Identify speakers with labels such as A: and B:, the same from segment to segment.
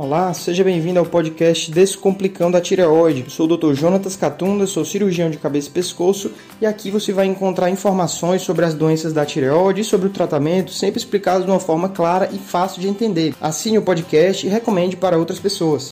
A: Olá, seja bem-vindo ao podcast Descomplicando a Tireoide. sou o Dr. Jonatas Catunda, sou cirurgião de cabeça e pescoço e aqui você vai encontrar informações sobre as doenças da tireoide e sobre o tratamento, sempre explicados de uma forma clara e fácil de entender. Assine o podcast e recomende para outras pessoas.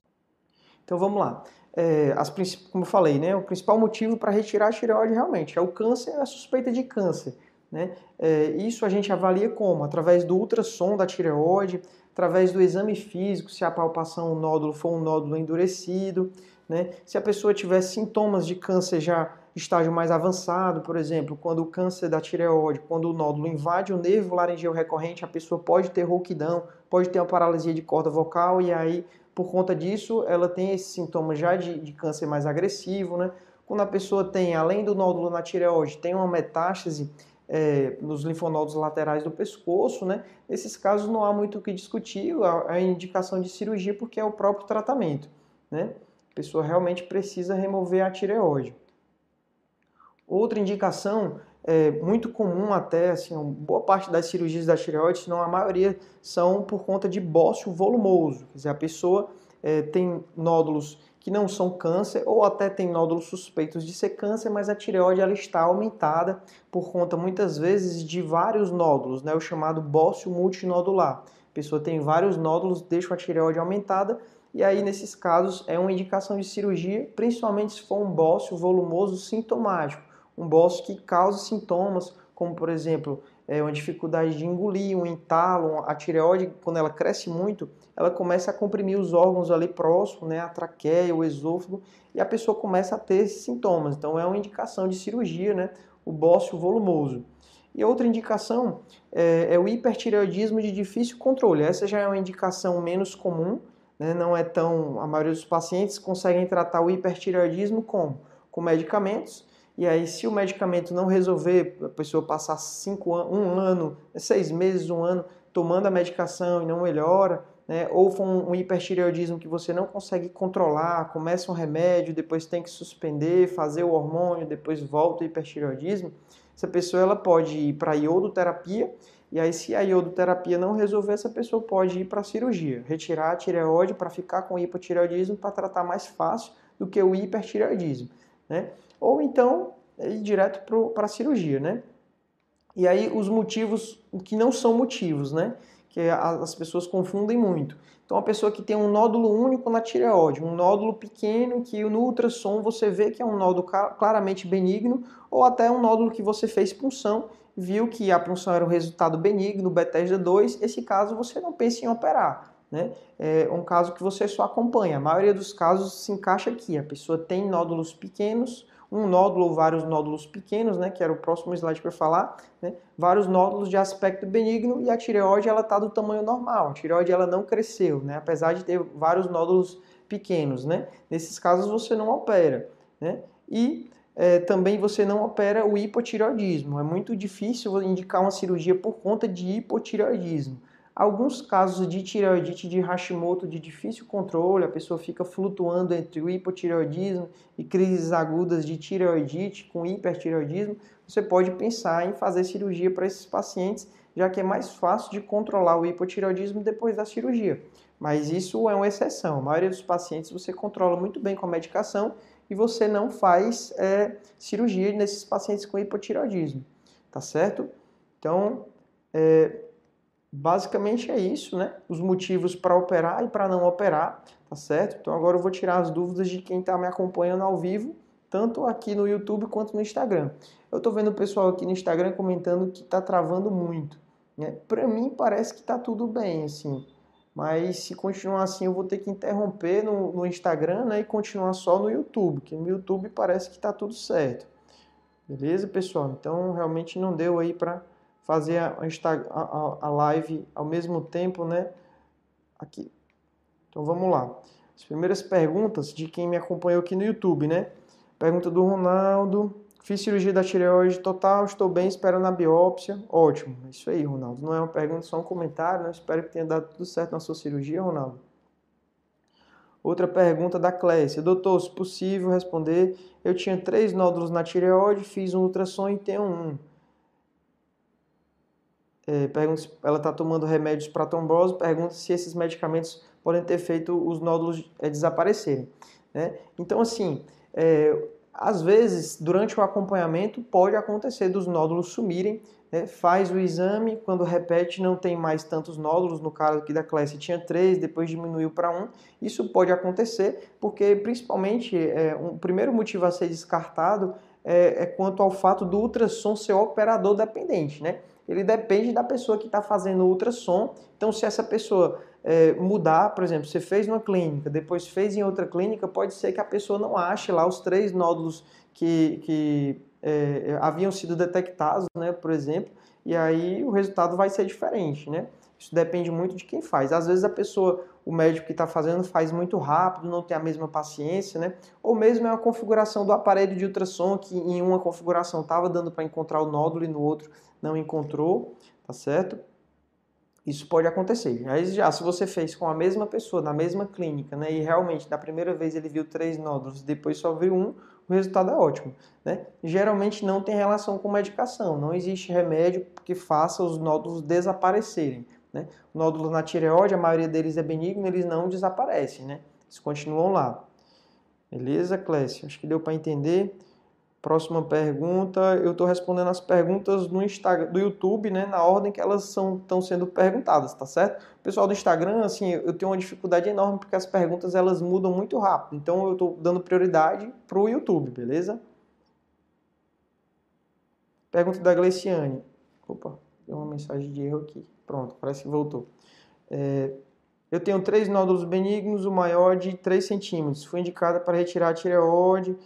A: Então vamos lá. É, as, como eu falei, né, o principal motivo para retirar a tireoide realmente é o câncer, a suspeita de câncer. Né? É, isso a gente avalia como? Através do ultrassom da tireoide, através do exame físico, se a palpação, o nódulo for um nódulo endurecido, né? se a pessoa tiver sintomas de câncer já estágio mais avançado, por exemplo, quando o câncer da tireoide, quando o nódulo invade o nervo laringeu recorrente, a pessoa pode ter rouquidão, pode ter uma paralisia de corda vocal e aí, por conta disso, ela tem esse sintoma já de, de câncer mais agressivo, né? Quando a pessoa tem, além do nódulo na tireoide, tem uma metástase, é, nos linfonodos laterais do pescoço, né? Nesses casos não há muito o que discutir, a, indicação de cirurgia porque é o próprio tratamento, né? A pessoa realmente precisa remover a tireoide. Outra indicação é muito comum até, assim, boa parte das cirurgias da tireoide, se não a maioria, são por conta de bócio volumoso. Quer dizer, a pessoa é, tem nódulos que não são câncer ou até tem nódulos suspeitos de ser câncer, mas a tireoide ela está aumentada por conta muitas vezes de vários nódulos, né, o chamado bócio multinodular. A pessoa tem vários nódulos, deixa a tireoide aumentada e aí nesses casos é uma indicação de cirurgia, principalmente se for um bócio volumoso sintomático, um bócio que causa sintomas como por exemplo é, uma dificuldade de engolir, um entalo, a tireoide, quando ela cresce muito, ela começa a comprimir os órgãos ali próximos, né, a traqueia, o esôfago, e a pessoa começa a ter sintomas. Então é uma indicação de cirurgia, né, o bócio volumoso. E outra indicação é, é o hipertireoidismo de difícil controle. Essa já é uma indicação menos comum, né, não é tão. A maioria dos pacientes conseguem tratar o hipertireoidismo como? Com medicamentos e aí, se o medicamento não resolver, a pessoa passar cinco um ano, seis meses, um ano tomando a medicação e não melhora, né? ou for um, um hipertireoidismo que você não consegue controlar, começa um remédio, depois tem que suspender, fazer o hormônio, depois volta o hipertireoidismo, essa pessoa ela pode ir para iodoterapia, e aí se a iodoterapia não resolver, essa pessoa pode ir para cirurgia, retirar a tireoide para ficar com o hipotireoidismo para tratar mais fácil do que o hipertireoidismo né? Ou então ir direto para a cirurgia, né? E aí os motivos que não são motivos, né? Que as pessoas confundem muito. Então a pessoa que tem um nódulo único na tireoide, um nódulo pequeno que no ultrassom você vê que é um nódulo claramente benigno, ou até um nódulo que você fez punção, viu que a punção era um resultado benigno, Bethesda 2, esse caso você não pensa em operar. Né? É um caso que você só acompanha. A maioria dos casos se encaixa aqui. A pessoa tem nódulos pequenos, um nódulo ou vários nódulos pequenos, né, que era o próximo slide para falar, né, vários nódulos de aspecto benigno e a tireoide ela está do tamanho normal. A tireoide ela não cresceu, né, apesar de ter vários nódulos pequenos, né. Nesses casos você não opera, né. E é, também você não opera o hipotireoidismo. É muito difícil indicar uma cirurgia por conta de hipotireoidismo. Alguns casos de tireoidite de Hashimoto de difícil controle, a pessoa fica flutuando entre o hipotireoidismo e crises agudas de tireoidite com hipertireoidismo, você pode pensar em fazer cirurgia para esses pacientes, já que é mais fácil de controlar o hipotireoidismo depois da cirurgia. Mas isso é uma exceção. A maioria dos pacientes você controla muito bem com a medicação e você não faz é, cirurgia nesses pacientes com hipotireoidismo, tá certo? Então, é, Basicamente é isso, né? Os motivos para operar e para não operar, tá certo? Então agora eu vou tirar as dúvidas de quem está me acompanhando ao vivo, tanto aqui no YouTube quanto no Instagram. Eu estou vendo o pessoal aqui no Instagram comentando que está travando muito. Né? Para mim parece que está tudo bem, assim. Mas se continuar assim, eu vou ter que interromper no, no Instagram né, e continuar só no YouTube, que no YouTube parece que está tudo certo. Beleza, pessoal? Então realmente não deu aí para fazer a, a, a live ao mesmo tempo, né? Aqui. Então vamos lá. As primeiras perguntas de quem me acompanhou aqui no YouTube, né? Pergunta do Ronaldo. Fiz cirurgia da tireoide total, estou bem, espero na biópsia. Ótimo. É isso aí, Ronaldo. Não é uma pergunta, só um comentário, né? Espero que tenha dado tudo certo na sua cirurgia, Ronaldo. Outra pergunta da Clécia. Doutor, se possível responder, eu tinha três nódulos na tireoide, fiz um ultrassom e tenho um é, pergunta ela está tomando remédios para trombose, pergunta se esses medicamentos podem ter feito os nódulos é, desaparecerem. Né? Então, assim, é, às vezes, durante o acompanhamento, pode acontecer dos nódulos sumirem, né? faz o exame, quando repete não tem mais tantos nódulos, no caso aqui da classe tinha três, depois diminuiu para um. Isso pode acontecer porque, principalmente, é, um primeiro motivo a ser descartado é, é quanto ao fato do ultrassom ser operador dependente, né? Ele depende da pessoa que está fazendo o ultrassom. Então, se essa pessoa é, mudar, por exemplo, você fez numa clínica, depois fez em outra clínica, pode ser que a pessoa não ache lá os três nódulos que, que é, haviam sido detectados, né, por exemplo, e aí o resultado vai ser diferente, né? Isso depende muito de quem faz. Às vezes a pessoa, o médico que está fazendo faz muito rápido, não tem a mesma paciência, né? Ou mesmo é uma configuração do aparelho de ultrassom que em uma configuração estava dando para encontrar o nódulo e no outro não encontrou, tá certo? Isso pode acontecer. Aí já, se você fez com a mesma pessoa, na mesma clínica, né, e realmente da primeira vez ele viu três nódulos, depois só viu um, o resultado é ótimo. Né? Geralmente não tem relação com medicação, não existe remédio que faça os nódulos desaparecerem. Né? O nódulo na tireoide, a maioria deles é benigno, eles não desaparecem, né? eles continuam lá. Beleza, Clécio? Acho que deu para entender. Próxima pergunta, eu estou respondendo as perguntas no Instagram, do YouTube, né, na ordem que elas estão sendo perguntadas, tá certo? Pessoal do Instagram, assim, eu tenho uma dificuldade enorme porque as perguntas elas mudam muito rápido, então eu estou dando prioridade para o YouTube, beleza? Pergunta da Gleciane. Opa, deu uma mensagem de erro aqui. Pronto, parece que voltou. É, eu tenho três nódulos benignos, o maior de 3 centímetros. Foi indicada para retirar a tireoide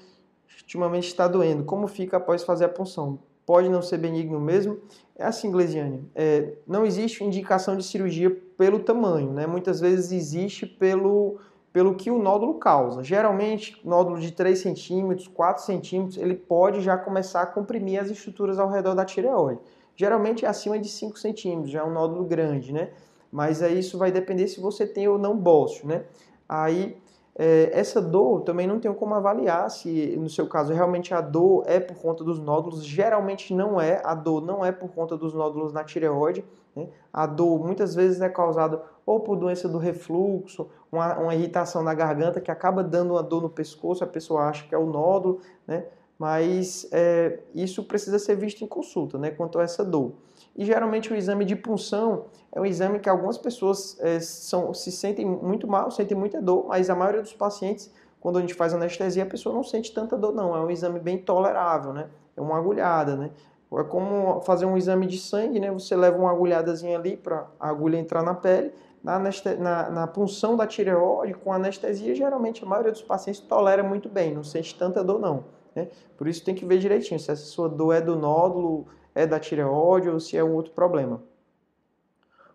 A: ultimamente está doendo. Como fica após fazer a punção? Pode não ser benigno mesmo? É assim, Glesiane, é, não existe indicação de cirurgia pelo tamanho, né? Muitas vezes existe pelo, pelo que o nódulo causa. Geralmente, nódulo de 3 centímetros, 4 centímetros, ele pode já começar a comprimir as estruturas ao redor da tireoide. Geralmente é acima de 5 centímetros, já é um nódulo grande, né? Mas aí isso vai depender se você tem ou não bócio, né? Aí é, essa dor também não tenho como avaliar se no seu caso realmente a dor é por conta dos nódulos. Geralmente não é, a dor não é por conta dos nódulos na tireoide. Né? A dor muitas vezes é causada ou por doença do refluxo, uma, uma, irritação na garganta que acaba dando uma dor no pescoço, a pessoa acha que é o nódulo, né? mas é, isso precisa ser visto em consulta né? quanto a essa dor. E geralmente o exame de punção é um exame que algumas pessoas é, são, se sentem muito mal, sentem muita dor, mas a maioria dos pacientes, quando a gente faz anestesia, a pessoa não sente tanta dor, não. É um exame bem tolerável, né? É uma agulhada, né? É como fazer um exame de sangue, né? Você leva uma agulhadazinha ali para a agulha entrar na pele. Na, na, na, punção da tireoide, com anestesia, geralmente a maioria dos pacientes tolera muito bem, não sente tanta dor, não. Né? Por isso tem que ver direitinho se essa sua dor é do nódulo, é da tireoide ou se é um outro problema.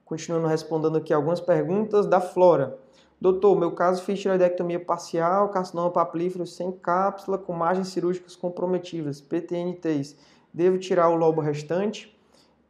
A: Continuando respondendo aqui algumas perguntas da Flora. Doutor, meu caso fiz tireoidectomia parcial, carcinoma papilífero sem cápsula, com margens cirúrgicas comprometidas, PTNTs. Devo tirar o lobo restante?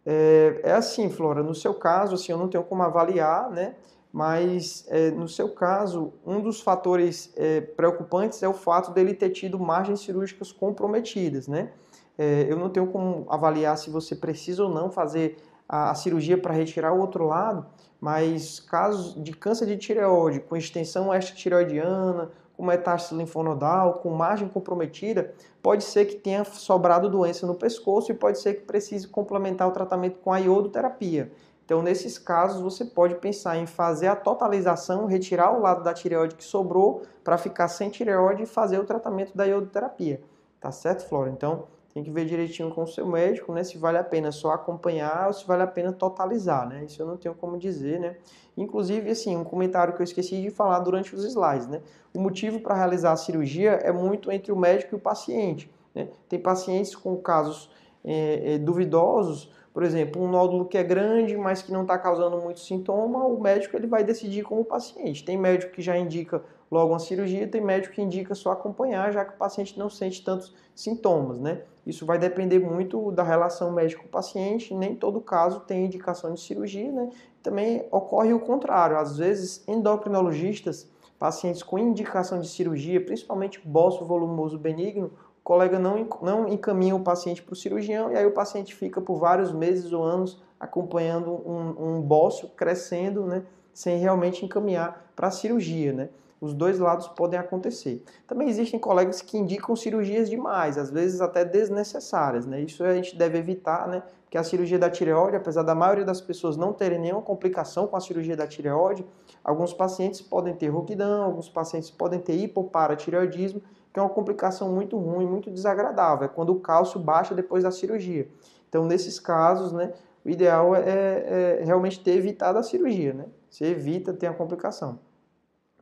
A: É, é, assim, Flora, no seu caso, assim, eu não tenho como avaliar, né? Mas é, no seu caso, um dos fatores é, preocupantes é o fato dele ter tido margens cirúrgicas comprometidas, né? É, eu não tenho como avaliar se você precisa ou não fazer a, a cirurgia para retirar o outro lado, mas casos de câncer de tireoide com extensão extratireoidiana, com metástase linfonodal, com margem comprometida, pode ser que tenha sobrado doença no pescoço e pode ser que precise complementar o tratamento com a iodoterapia. Então, nesses casos, você pode pensar em fazer a totalização, retirar o lado da tireoide que sobrou para ficar sem tireoide e fazer o tratamento da iodoterapia. Tá certo, Flora? Então, tem que ver direitinho com o seu médico, né? Se vale a pena só acompanhar ou se vale a pena totalizar, né? Isso eu não tenho como dizer, né? Inclusive, assim, um comentário que eu esqueci de falar durante os slides, né? O motivo para realizar a cirurgia é muito entre o médico e o paciente, né? Tem pacientes com casos é, é, duvidosos, por exemplo, um nódulo que é grande, mas que não está causando muito sintoma, o médico ele vai decidir com o paciente. Tem médico que já indica logo uma cirurgia, tem médico que indica só acompanhar, já que o paciente não sente tantos sintomas, né? Isso vai depender muito da relação médico-paciente, nem todo caso tem indicação de cirurgia, né? Também ocorre o contrário, às vezes endocrinologistas, pacientes com indicação de cirurgia, principalmente bócio volumoso benigno, colega não, não encaminha o paciente para o cirurgião e aí o paciente fica por vários meses ou anos acompanhando um, um bócio crescendo, né? sem realmente encaminhar para a cirurgia, né? Os dois lados podem acontecer. Também existem colegas que indicam cirurgias demais, às vezes até desnecessárias, né? Isso a gente deve evitar, né? Porque a cirurgia da tireoide, apesar da maioria das pessoas não terem nenhuma complicação com a cirurgia da tireoide, alguns pacientes podem ter rouquidão, alguns pacientes podem ter hipoparatireoidismo, que é uma complicação muito ruim, muito desagradável, é quando o cálcio baixa depois da cirurgia. Então, nesses casos, né, o ideal é, é, é realmente ter evitado a cirurgia, né? Você evita ter a complicação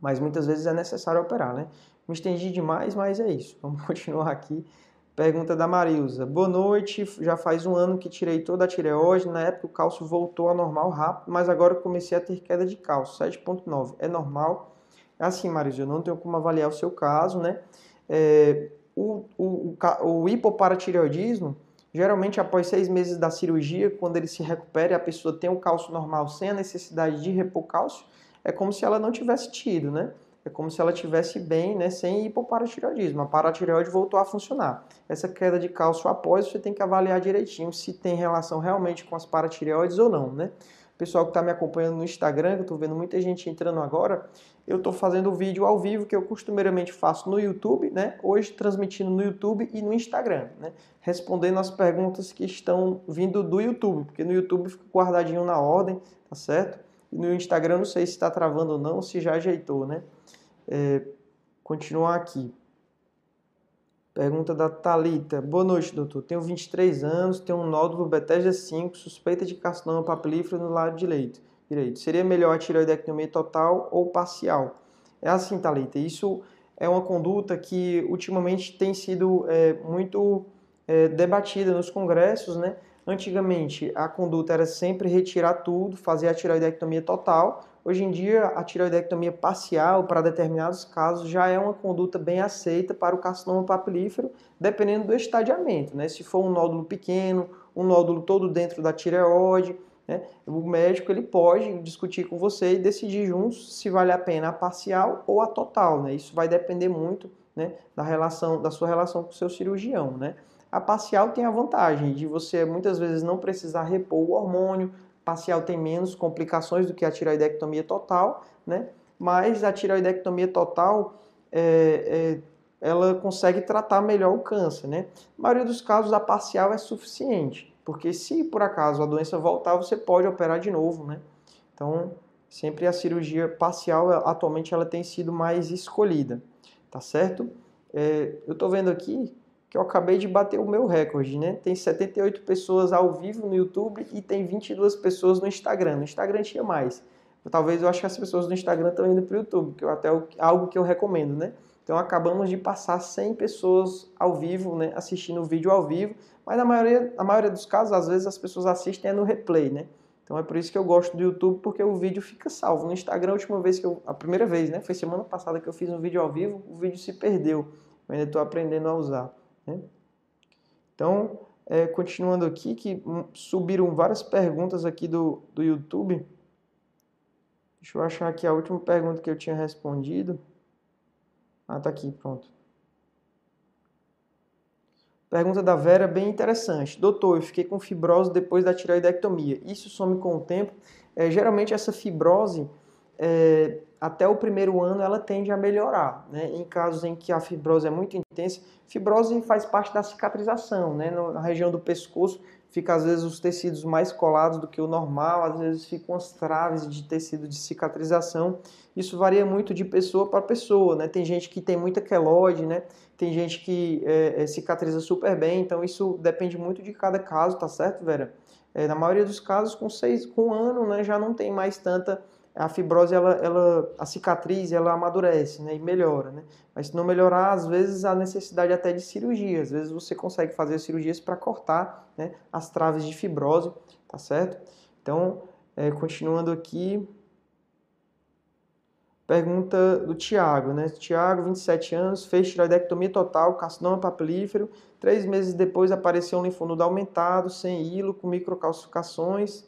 A: mas muitas vezes é necessário operar, né? Me estendi demais, mas é isso. Vamos continuar aqui. Pergunta da Marilza. Boa noite, já faz um ano que tirei toda a tireoide, na época o cálcio voltou ao normal rápido, mas agora comecei a ter queda de cálcio, 7.9. É normal? É assim, Marilza, eu não tenho como avaliar o seu caso, né? É, o, o, o, hipoparatireoidismo, geralmente após seis meses da cirurgia, quando ele se recupera e a pessoa tem o cálcio normal sem a necessidade de repor cálcio, é como se ela não tivesse tido, né? É como se ela tivesse bem, né, sem hipoparatireoidismo. A paratireoide voltou a funcionar. Essa queda de cálcio após, você tem que avaliar direitinho se tem relação realmente com as paratireoides ou não, né? Pessoal que está me acompanhando no Instagram, que eu estou vendo muita gente entrando agora, eu estou fazendo o vídeo ao vivo que eu costumeiramente faço no YouTube, né? Hoje transmitindo no YouTube e no Instagram, né? Respondendo as perguntas que estão vindo do YouTube, porque no YouTube fica guardadinho na ordem, tá certo? E no Instagram não sei se está travando ou não, se já ajeitou, né? É, continuar aqui. Pergunta da Talita. Boa noite, doutor. Tenho 23 anos, tenho um nódulo Bethesda 5, suspeita de carcinoma papilífero no lado direito. direito. Seria melhor a tireoidectomia total ou parcial? É assim, Talita. Isso é uma conduta que ultimamente tem sido é, muito é, debatida nos congressos, né? Antigamente, a conduta era sempre retirar tudo, fazer a tiroidectomia total. Hoje em dia, a tiroidectomia parcial, para determinados casos, já é uma conduta bem aceita para o carcinoma papilífero, dependendo do estadiamento. Né? Se for um nódulo pequeno, um nódulo todo dentro da tireoide, né? o médico ele pode discutir com você e decidir juntos se vale a pena a parcial ou a total. Né? Isso vai depender muito né, da, relação, da sua relação com o seu cirurgião. Né? A parcial tem a vantagem de você muitas vezes não precisar repor o hormônio, parcial tem menos complicações do que a tiroidectomia total, né? Mas a tiroidectomia total é, é, ela consegue tratar melhor o câncer, né? Na maioria dos casos a parcial é suficiente, porque se por acaso a doença voltar, você pode operar de novo, né? Então, sempre a cirurgia parcial atualmente ela tem sido mais escolhida, tá certo? É, eu estou vendo aqui que eu acabei de bater o meu recorde, né? Tem 78 pessoas ao vivo no YouTube e tem 22 pessoas no Instagram. No Instagram tinha mais. Talvez eu acho que as pessoas do Instagram estão indo para o YouTube, que é até algo que eu recomendo, né? Então acabamos de passar 100 pessoas ao vivo, né, assistindo o vídeo ao vivo, mas na maioria, na maioria dos casos, às vezes as pessoas assistem é no replay, né? Então é por isso que eu gosto do YouTube, porque o vídeo fica salvo. No Instagram, a última vez que eu, a primeira vez, né, foi semana passada que eu fiz um vídeo ao vivo, o vídeo se perdeu. Eu ainda estou aprendendo a usar. Né? Então, é, continuando aqui, que subiram várias perguntas aqui do, do YouTube. Deixa eu achar aqui a última pergunta que eu tinha respondido. Ah, tá aqui, pronto. Pergunta da Vera, bem interessante. Doutor, eu fiquei com fibrose depois da tireoidectomia. Isso some com o tempo? É, geralmente essa fibrose é, até o primeiro ano ela tende a melhorar. Né? Em casos em que a fibrose é muito intensa, fibrose faz parte da cicatrização. Né? Na região do pescoço fica às vezes os tecidos mais colados do que o normal, às vezes ficam as traves de tecido de cicatrização. Isso varia muito de pessoa para pessoa. Né? Tem gente que tem muita queloide, né? tem gente que é, é, cicatriza super bem, então isso depende muito de cada caso, tá certo, Vera? É, na maioria dos casos, com seis, com um ano, né, já não tem mais tanta a fibrose, ela, ela, a cicatriz, ela amadurece, né, e melhora, né? Mas se não melhorar, às vezes há necessidade até de cirurgia. Às vezes você consegue fazer cirurgias para cortar, né, as traves de fibrose, tá certo? Então, é, continuando aqui, pergunta do Tiago, né? Tiago, 27 anos, fez tiroidectomia total, carcinoma papilífero. Três meses depois apareceu um linfonodo aumentado, sem hilo, com microcalcificações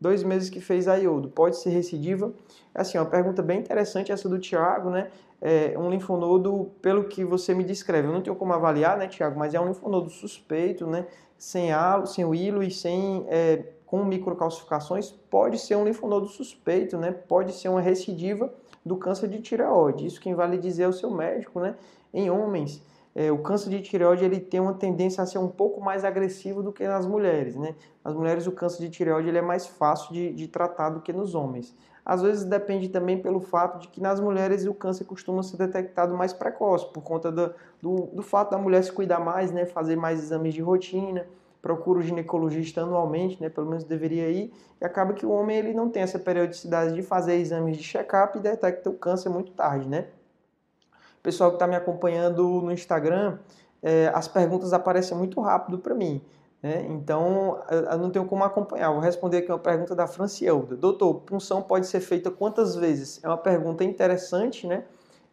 A: dois meses que fez a iodo, pode ser recidiva? É assim, uma pergunta bem interessante essa do Tiago, né? É um linfonodo, pelo que você me descreve, eu não tenho como avaliar, né, Tiago, mas é um linfonodo suspeito, né? Sem halo, sem o hilo e sem é, com microcalcificações, pode ser um linfonodo suspeito, né? Pode ser uma recidiva do câncer de tireoide. Isso quem vale dizer é o seu médico, né? Em homens, é, o câncer de tireoide ele tem uma tendência a ser um pouco mais agressivo do que nas mulheres, né? Nas mulheres o câncer de tireoide ele é mais fácil de, de tratar do que nos homens. Às vezes depende também pelo fato de que nas mulheres o câncer costuma ser detectado mais precoce, por conta do, do, do fato da mulher se cuidar mais, né? Fazer mais exames de rotina, procura o ginecologista anualmente, né, pelo menos deveria ir, e acaba que o homem ele não tem essa periodicidade de fazer exames de check-up e detecta o câncer muito tarde, né? Pessoal que está me acompanhando no Instagram, é, as perguntas aparecem muito rápido para mim. Né? Então, eu não tenho como acompanhar. Vou responder aqui uma pergunta da Francielda. Doutor, punção pode ser feita quantas vezes? É uma pergunta interessante, né?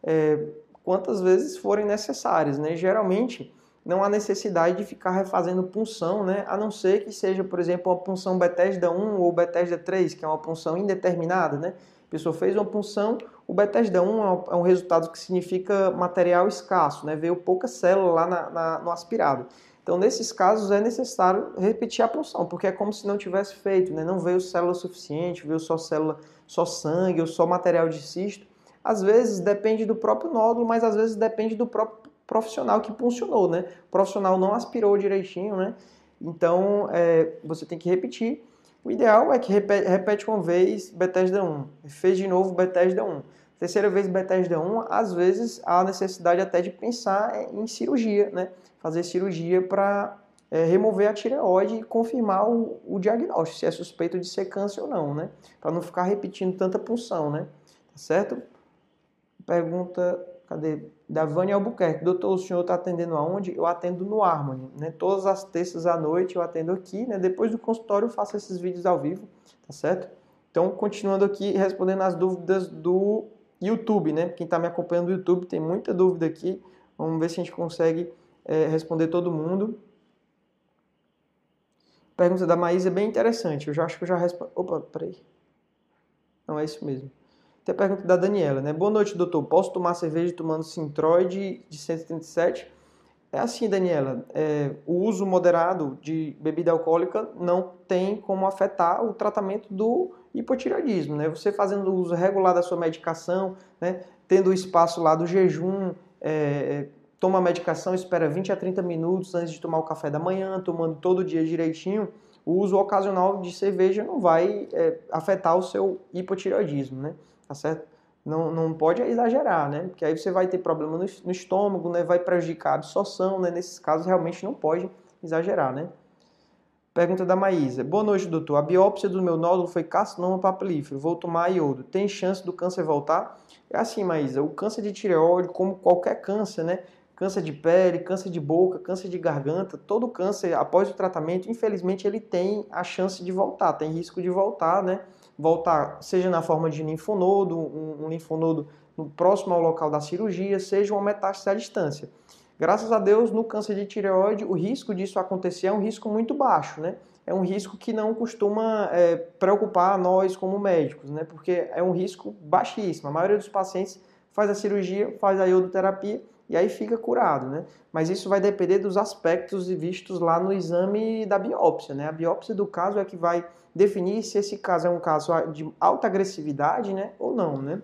A: É, quantas vezes forem necessárias, né? Geralmente, não há necessidade de ficar refazendo punção, né? A não ser que seja, por exemplo, uma punção Bethesda 1 ou Bethesda 3, que é uma punção indeterminada, né? A pessoa fez uma punção, o Bethesda 1 é um resultado que significa material escasso, né? Veio pouca célula lá na, na, no aspirado. Então, nesses casos, é necessário repetir a punção, porque é como se não tivesse feito, né? Não veio célula suficiente, veio só célula, só sangue ou só material de cisto. Às vezes depende do próprio nódulo, mas às vezes depende do próprio profissional que funcionou, né? O profissional não aspirou direitinho, né? Então, é, você tem que repetir. O ideal é que repete, repete uma vez Bethesda 1, fez de novo Bethesda 1. Terceira vez Bethesda 1, às vezes há necessidade até de pensar em cirurgia, né? Fazer cirurgia para é, remover a tireoide e confirmar o, o, diagnóstico, se é suspeito de ser câncer ou não, né? Para não ficar repetindo tanta punção, né? Tá certo? Pergunta Cadê? Da Vânia Albuquerque. Doutor, o senhor está atendendo aonde? Eu atendo no Harmony. Né? Todas as terças à noite eu atendo aqui. Né? Depois do consultório eu faço esses vídeos ao vivo, tá certo? Então, continuando aqui, respondendo as dúvidas do YouTube, né? Quem está me acompanhando no YouTube tem muita dúvida aqui. Vamos ver se a gente consegue é, responder todo mundo. Pergunta da Maísa é bem interessante. Eu já acho que eu já respondi. Opa, peraí. Não, é isso mesmo. Tem a pergunta da Daniela, né? Boa noite, doutor. Posso tomar cerveja tomando Sintroid de 137? É assim, Daniela. É, o uso moderado de bebida alcoólica não tem como afetar o tratamento do hipotireoidismo, né? Você fazendo o uso regular da sua medicação, né? Tendo o espaço lá do jejum, é, toma a medicação, espera 20 a 30 minutos antes de tomar o café da manhã, tomando todo dia direitinho, o uso ocasional de cerveja não vai é, afetar o seu hipotireoidismo, né? Tá certo? Não, não pode exagerar, né? Porque aí você vai ter problema no, no estômago, né? Vai prejudicar a absorção, né? Nesses casos, realmente não pode exagerar, né? Pergunta da Maísa. Boa noite, doutor. A biópsia do meu nódulo foi carcinoma papilífero. Vou tomar iodo. Tem chance do câncer voltar? É assim, Maísa. O câncer de tireoide, como qualquer câncer, né? Câncer de pele, câncer de boca, câncer de garganta, todo câncer, após o tratamento, infelizmente, ele tem a chance de voltar, tem risco de voltar, né? Voltar, seja na forma de linfonodo, um, um linfonodo no próximo ao local da cirurgia, seja uma metástase à distância. Graças a Deus, no câncer de tireoide, o risco disso acontecer é um risco muito baixo, né? É um risco que não costuma é, preocupar nós como médicos, né? Porque é um risco baixíssimo. A maioria dos pacientes faz a cirurgia, faz a iodoterapia e aí fica curado, né? Mas isso vai depender dos aspectos vistos lá no exame da biópsia, né? A biópsia do caso é que vai definir se esse caso é um caso de alta agressividade, né, ou não, né?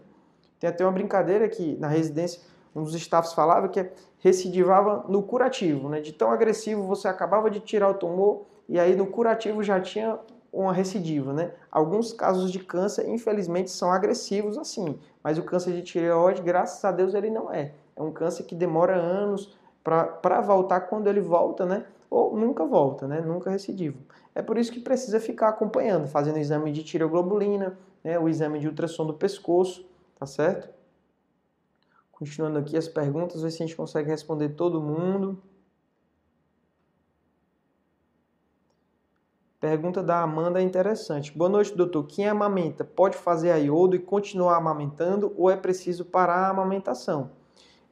A: Tem até uma brincadeira que na residência um dos staffs falava que recidivava no curativo, né? De tão agressivo você acabava de tirar o tumor e aí no curativo já tinha uma recidiva, né? Alguns casos de câncer, infelizmente, são agressivos assim, mas o câncer de tireoide, graças a Deus, ele não é. É um câncer que demora anos para voltar quando ele volta, né? Ou nunca volta, né? Nunca recidivo. É por isso que precisa ficar acompanhando, fazendo exame de tireoglobulina, né? o exame de ultrassom do pescoço, tá certo? Continuando aqui as perguntas, ver se a gente consegue responder todo mundo. Pergunta da Amanda é interessante. Boa noite, doutor. Quem amamenta pode fazer a iodo e continuar amamentando ou é preciso parar a amamentação?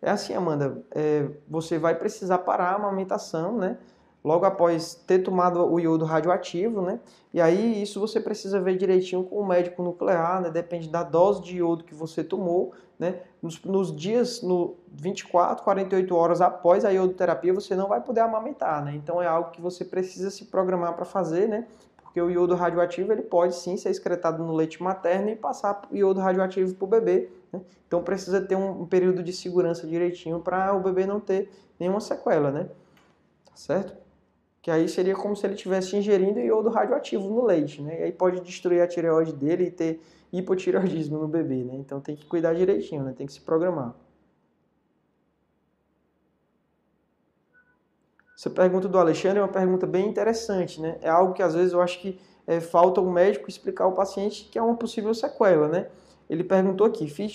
A: É assim, Amanda, é, você vai precisar parar a amamentação, né? Logo após ter tomado o iodo radioativo, né? E aí isso você precisa ver direitinho com o médico nuclear, né? Depende da dose de iodo que você tomou, né? Nos, nos dias, no 24, 48 horas após a iodoterapia, você não vai poder amamentar, né? Então é algo que você precisa se programar para fazer, né? Porque o iodo radioativo ele pode sim ser excretado no leite materno e passar o iodo radioativo para o bebê. Né? Então precisa ter um, período de segurança direitinho para o bebê não ter nenhuma sequela, né? Tá certo? Que aí seria como se ele estivesse ingerindo iodo radioativo no leite, né? E aí pode destruir a tireoide dele e ter hipotireoidismo no bebê, né? Então tem que cuidar direitinho, né? Tem que se programar. Essa pergunta do Alexandre é uma pergunta bem interessante, né? É algo que às vezes eu acho que é, falta o médico explicar ao paciente que é uma possível sequela, né? Ele perguntou aqui: fiz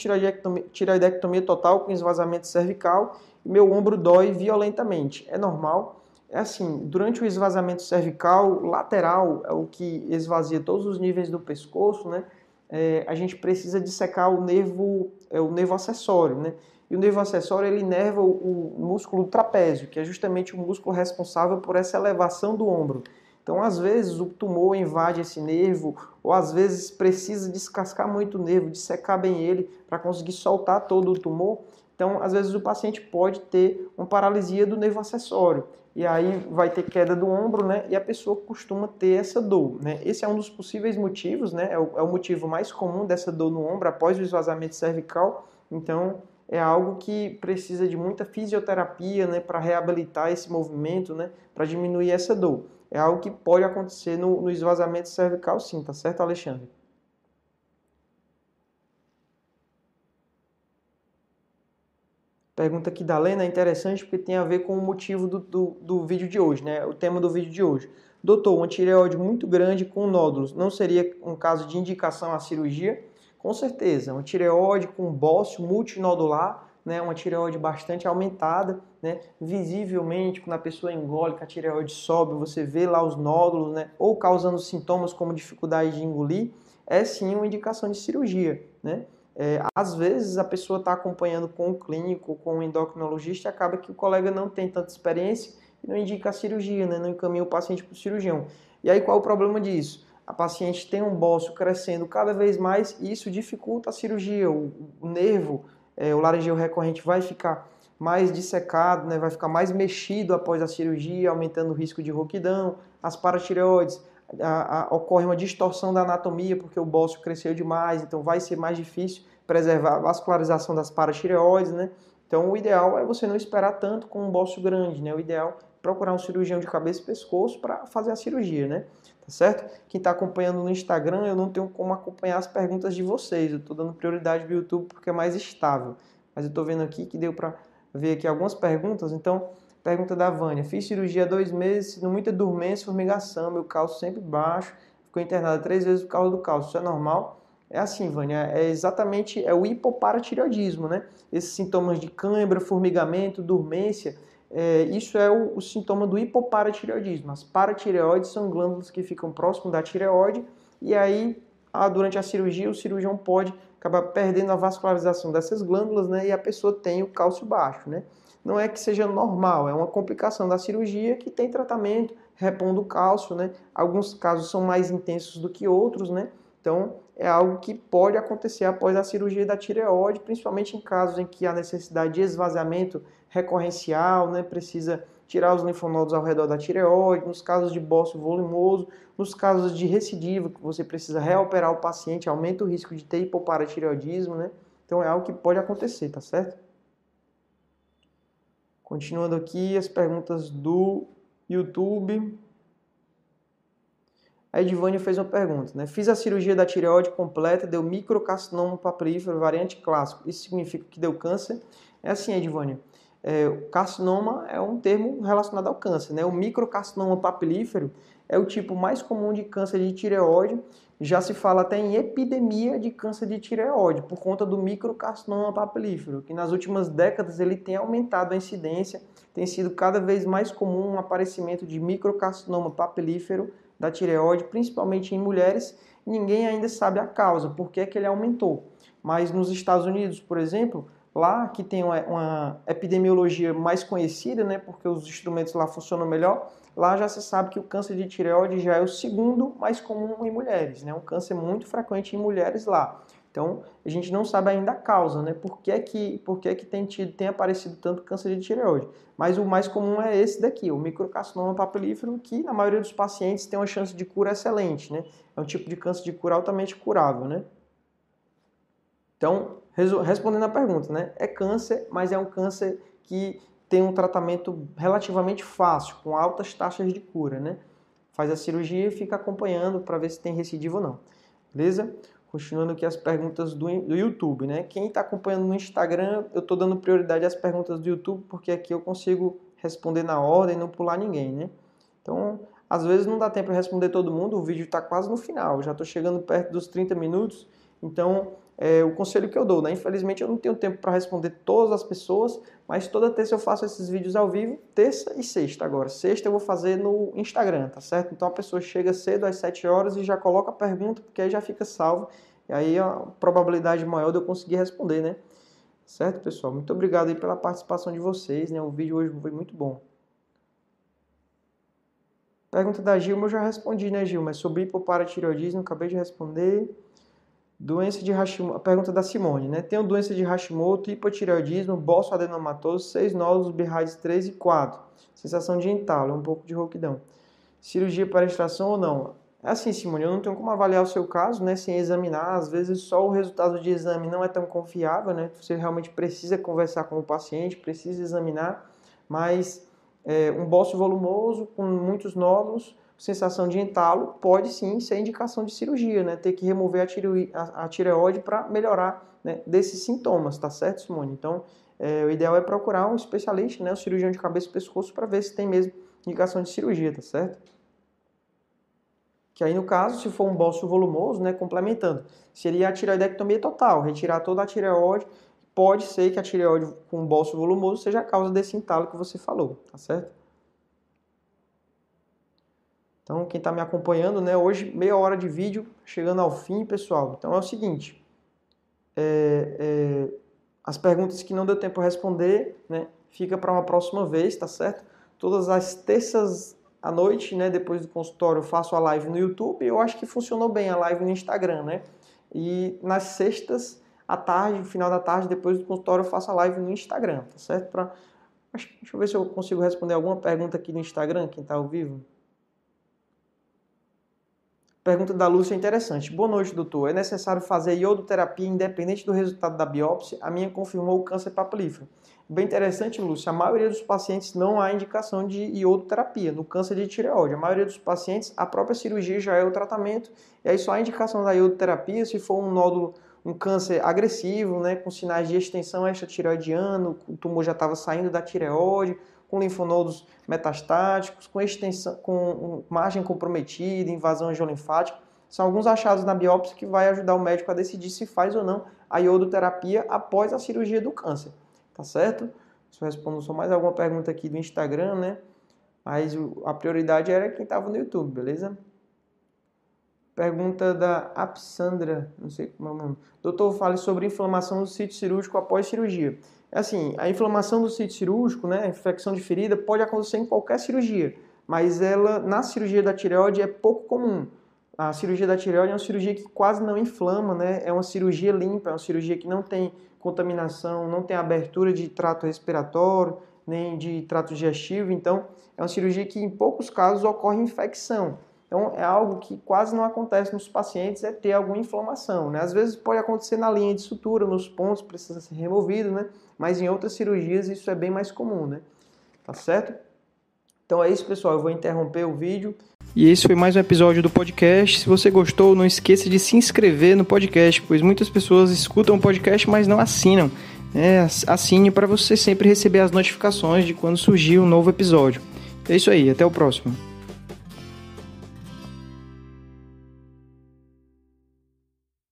A: tiroidectomia, total com esvaziamento cervical e meu ombro dói violentamente. É normal? É assim, durante o esvaziamento cervical lateral, é o que esvazia todos os níveis do pescoço, né? É, a gente precisa dissecar o nervo, é, o nervo acessório, né? E o nervo acessório ele inerva o, o músculo trapézio, que é justamente o músculo responsável por essa elevação do ombro. Então, às vezes, o tumor invade esse nervo, ou às vezes precisa descascar muito o nervo, dissecar bem ele para conseguir soltar todo o tumor. Então, às vezes, o paciente pode ter uma paralisia do nervo acessório. E aí vai ter queda do ombro, né? E a pessoa costuma ter essa dor, né? Esse é um dos possíveis motivos, né? É o, é o motivo mais comum dessa dor no ombro após o esvaziamento cervical. Então, é algo que precisa de muita fisioterapia, né? Para reabilitar esse movimento, né? Para diminuir essa dor é algo que pode acontecer no, no esvaziamento cervical sim, tá certo, Alexandre? Pergunta aqui da Lena é interessante porque tem a ver com o motivo do, do, do vídeo de hoje, né? O tema do vídeo de hoje. Doutor, uma tireoide muito grande com nódulos não seria um caso de indicação à cirurgia? Com certeza, uma tireoide com bócio multinodular né, uma tireoide bastante aumentada, né, visivelmente quando a pessoa engole, que a tireoide sobe, você vê lá os nódulos, né, ou causando sintomas como dificuldade de engolir, é sim uma indicação de cirurgia, né. É, às vezes a pessoa está acompanhando com o clínico, com o endocrinologista, e acaba que o colega não tem tanta experiência e não indica a cirurgia, né, não encaminha o paciente para o cirurgião. E aí qual é o problema disso? A paciente tem um bócio crescendo cada vez mais e isso dificulta a cirurgia, o nervo é, o laringeu recorrente vai ficar mais dissecado, né, vai ficar mais mexido após a cirurgia, aumentando o risco de rouquidão, as paratireoides, a, a, ocorre uma distorção da anatomia porque o bócio cresceu demais, então vai ser mais difícil preservar a vascularização das paratireoides, né? Então o ideal é você não esperar tanto com um bócio grande, né? O ideal é procurar um cirurgião de cabeça e pescoço para fazer a cirurgia, né? Tá certo? Quem está acompanhando no Instagram, eu não tenho como acompanhar as perguntas de vocês. Eu estou dando prioridade para o YouTube porque é mais estável. Mas eu estou vendo aqui que deu para ver aqui algumas perguntas. Então, pergunta da Vânia. Fiz cirurgia há dois meses, sinto muita dormência, formigação, meu cálcio sempre baixo. Ficou internada três vezes por causa do cálcio. Isso é normal? É assim, Vânia, é exatamente é o hipoparatireoidismo, né? Esses sintomas de cãibra, formigamento, dormência, é, isso é o, o, sintoma do hipoparatireoidismo. As paratireoides são glândulas que ficam próximo da tireoide e aí, a, durante a cirurgia, o cirurgião pode acabar perdendo a vascularização dessas glândulas né, e a pessoa tem o cálcio baixo. Né? Não é que seja normal, é uma complicação da cirurgia que tem tratamento, repondo o cálcio. Né? Alguns casos são mais intensos do que outros, né? Então, é algo que pode acontecer após a cirurgia da tireoide, principalmente em casos em que há necessidade de esvaziamento recorrencial, né, precisa tirar os linfonodos ao redor da tireoide, nos casos de bócio volumoso, nos casos de recidiva, que você precisa reoperar o paciente, aumenta o risco de ter hipoparatireoidismo, né? Então é algo que pode acontecer, tá certo? Continuando aqui as perguntas do YouTube. A Edvânia fez uma pergunta, né? Fiz a cirurgia da tireoide completa, deu microcarcinoma papilífero, variante clássico. Isso significa que deu câncer? É assim, Edvânia. É, carcinoma é um termo relacionado ao câncer, né? O microcarcinoma papilífero é o tipo mais comum de câncer de tireoide. Já se fala até em epidemia de câncer de tireoide por conta do microcarcinoma papilífero, que nas últimas décadas ele tem aumentado a incidência, tem sido cada vez mais comum o aparecimento de microcarcinoma papilífero da tireoide, principalmente em mulheres, ninguém ainda sabe a causa, por que, é que ele aumentou. Mas nos Estados Unidos, por exemplo, lá que tem uma, uma, epidemiologia mais conhecida, né, porque os instrumentos lá funcionam melhor, lá já se sabe que o câncer de tireoide já é o segundo mais comum em mulheres, né, um câncer muito frequente em mulheres lá. Então, a gente não sabe ainda a causa, né? Por que, que, por que, que tem, tido, tem aparecido tanto câncer de tireoide? Mas o mais comum é esse daqui, o microcarcinoma papilífero, que na maioria dos pacientes tem uma chance de cura excelente, né? É um tipo de câncer de cura altamente curável, né? Então, respondendo a pergunta, né? É câncer, mas é um câncer que tem um tratamento relativamente fácil, com altas taxas de cura, né? Faz a cirurgia e fica acompanhando para ver se tem recidiva ou não. Beleza? Continuando aqui as perguntas do, do YouTube, né? Quem está acompanhando no Instagram, eu estou dando prioridade às perguntas do YouTube, porque aqui eu consigo responder na ordem não pular ninguém, né? Então, às vezes não dá tempo de responder todo mundo, o vídeo está quase no final, já estou chegando perto dos 30 minutos, então é, o conselho que eu dou, né? Infelizmente eu não tenho tempo para responder todas as pessoas, mas toda terça eu faço esses vídeos ao vivo, terça e sexta agora. Sexta eu vou fazer no Instagram, tá certo? Então a pessoa chega cedo às 7 horas e já coloca a pergunta, porque aí já fica salvo. E aí a probabilidade maior de eu conseguir responder, né? Certo, pessoal? Muito obrigado aí pela participação de vocês, né? O vídeo hoje foi muito bom. Pergunta da Gilma eu já respondi, né, Gilma? É sobre hipoparatireoidismo, acabei de responder. Doença de Hashimoto, a pergunta da Simone, né? Tenho doença de Hashimoto, hipotireoidismo, bolso adenomatoso, seis nódulos birrais 3 e 4. Sensação de entalo, um pouco de rouquidão. Cirurgia para extração ou não? É assim, Simone, eu não tenho como avaliar o seu caso, né, sem examinar. Às vezes só o resultado de exame não é tão confiável, né? Você realmente precisa conversar com o paciente, precisa examinar, mas é, um bolso volumoso com muitos nódulos sensação de entalo, pode sim ser indicação de cirurgia, né? Ter que remover a, a, a tireoide para melhorar né, desses sintomas, tá certo, Simone? Então, é, o ideal é procurar um especialista, né, um cirurgião de cabeça e pescoço, para ver se tem mesmo indicação de cirurgia, tá certo? Que aí, no caso, se for um bócio volumoso, né, complementando, seria a tireoidectomia total, retirar toda a tireoide. Pode ser que a tireoide com bócio volumoso seja a causa desse entalo que você falou, tá certo? Então, quem está me acompanhando, né, hoje, meia hora de vídeo, chegando ao fim, pessoal. Então, é o seguinte, é, é, as perguntas que não deu tempo de responder, né, fica para uma próxima vez, tá certo? Todas as terças à noite, né, depois do consultório, eu faço a live no YouTube. Eu acho que funcionou bem a live no Instagram, né? E nas sextas à tarde, final da tarde, depois do consultório, eu faço a live no Instagram, tá certo? Pra... Deixa eu ver se eu consigo responder alguma pergunta aqui no Instagram, quem está ao vivo. Pergunta da Lúcia é interessante. Boa noite, doutor. É necessário fazer iodoterapia independente do resultado da biópsia? A minha confirmou o câncer papilífero. Bem interessante, Lúcia. A maioria dos pacientes não há indicação de iodoterapia no câncer de tireoide. A maioria dos pacientes, a própria cirurgia já é o tratamento. E aí só há indicação da iodoterapia se for um nódulo, um câncer agressivo, né, com sinais de extensão extratireoidiana, o tumor já estava saindo da tireoide, com linfonodos metastáticos, com extensão, com margem comprometida, invasão angiolinfática. São alguns achados na biópsia que vai ajudar o médico a decidir se faz ou não a iodoterapia após a cirurgia do câncer. Tá certo? Se eu respondo só mais alguma pergunta aqui do Instagram, né? Mas a prioridade era quem estava no YouTube, beleza? Pergunta da Apsandra, não sei como é o nome. Doutor, fale sobre inflamação do sítio cirúrgico após cirurgia. Assim, a inflamação do sítio cirúrgico, né, a infecção de ferida, pode acontecer em qualquer cirurgia, mas ela, na cirurgia da tireoide, é pouco comum. A cirurgia da tireoide é uma cirurgia que quase não inflama, né? É uma cirurgia limpa, é uma cirurgia que não tem contaminação, não tem abertura de trato respiratório, nem de trato digestivo, então é uma cirurgia que em poucos casos ocorre infecção. Então, é algo que quase não acontece nos pacientes, é ter alguma inflamação. Né? Às vezes pode acontecer na linha de sutura, nos pontos, precisa ser removido, né? mas em outras cirurgias isso é bem mais comum. Né? Tá certo? Então é isso, pessoal. Eu vou interromper o vídeo.
B: E esse foi mais um episódio do podcast. Se você gostou, não esqueça de se inscrever no podcast, pois muitas pessoas escutam o podcast, mas não assinam. É, assine para você sempre receber as notificações de quando surgir um novo episódio. É isso aí, até o próximo.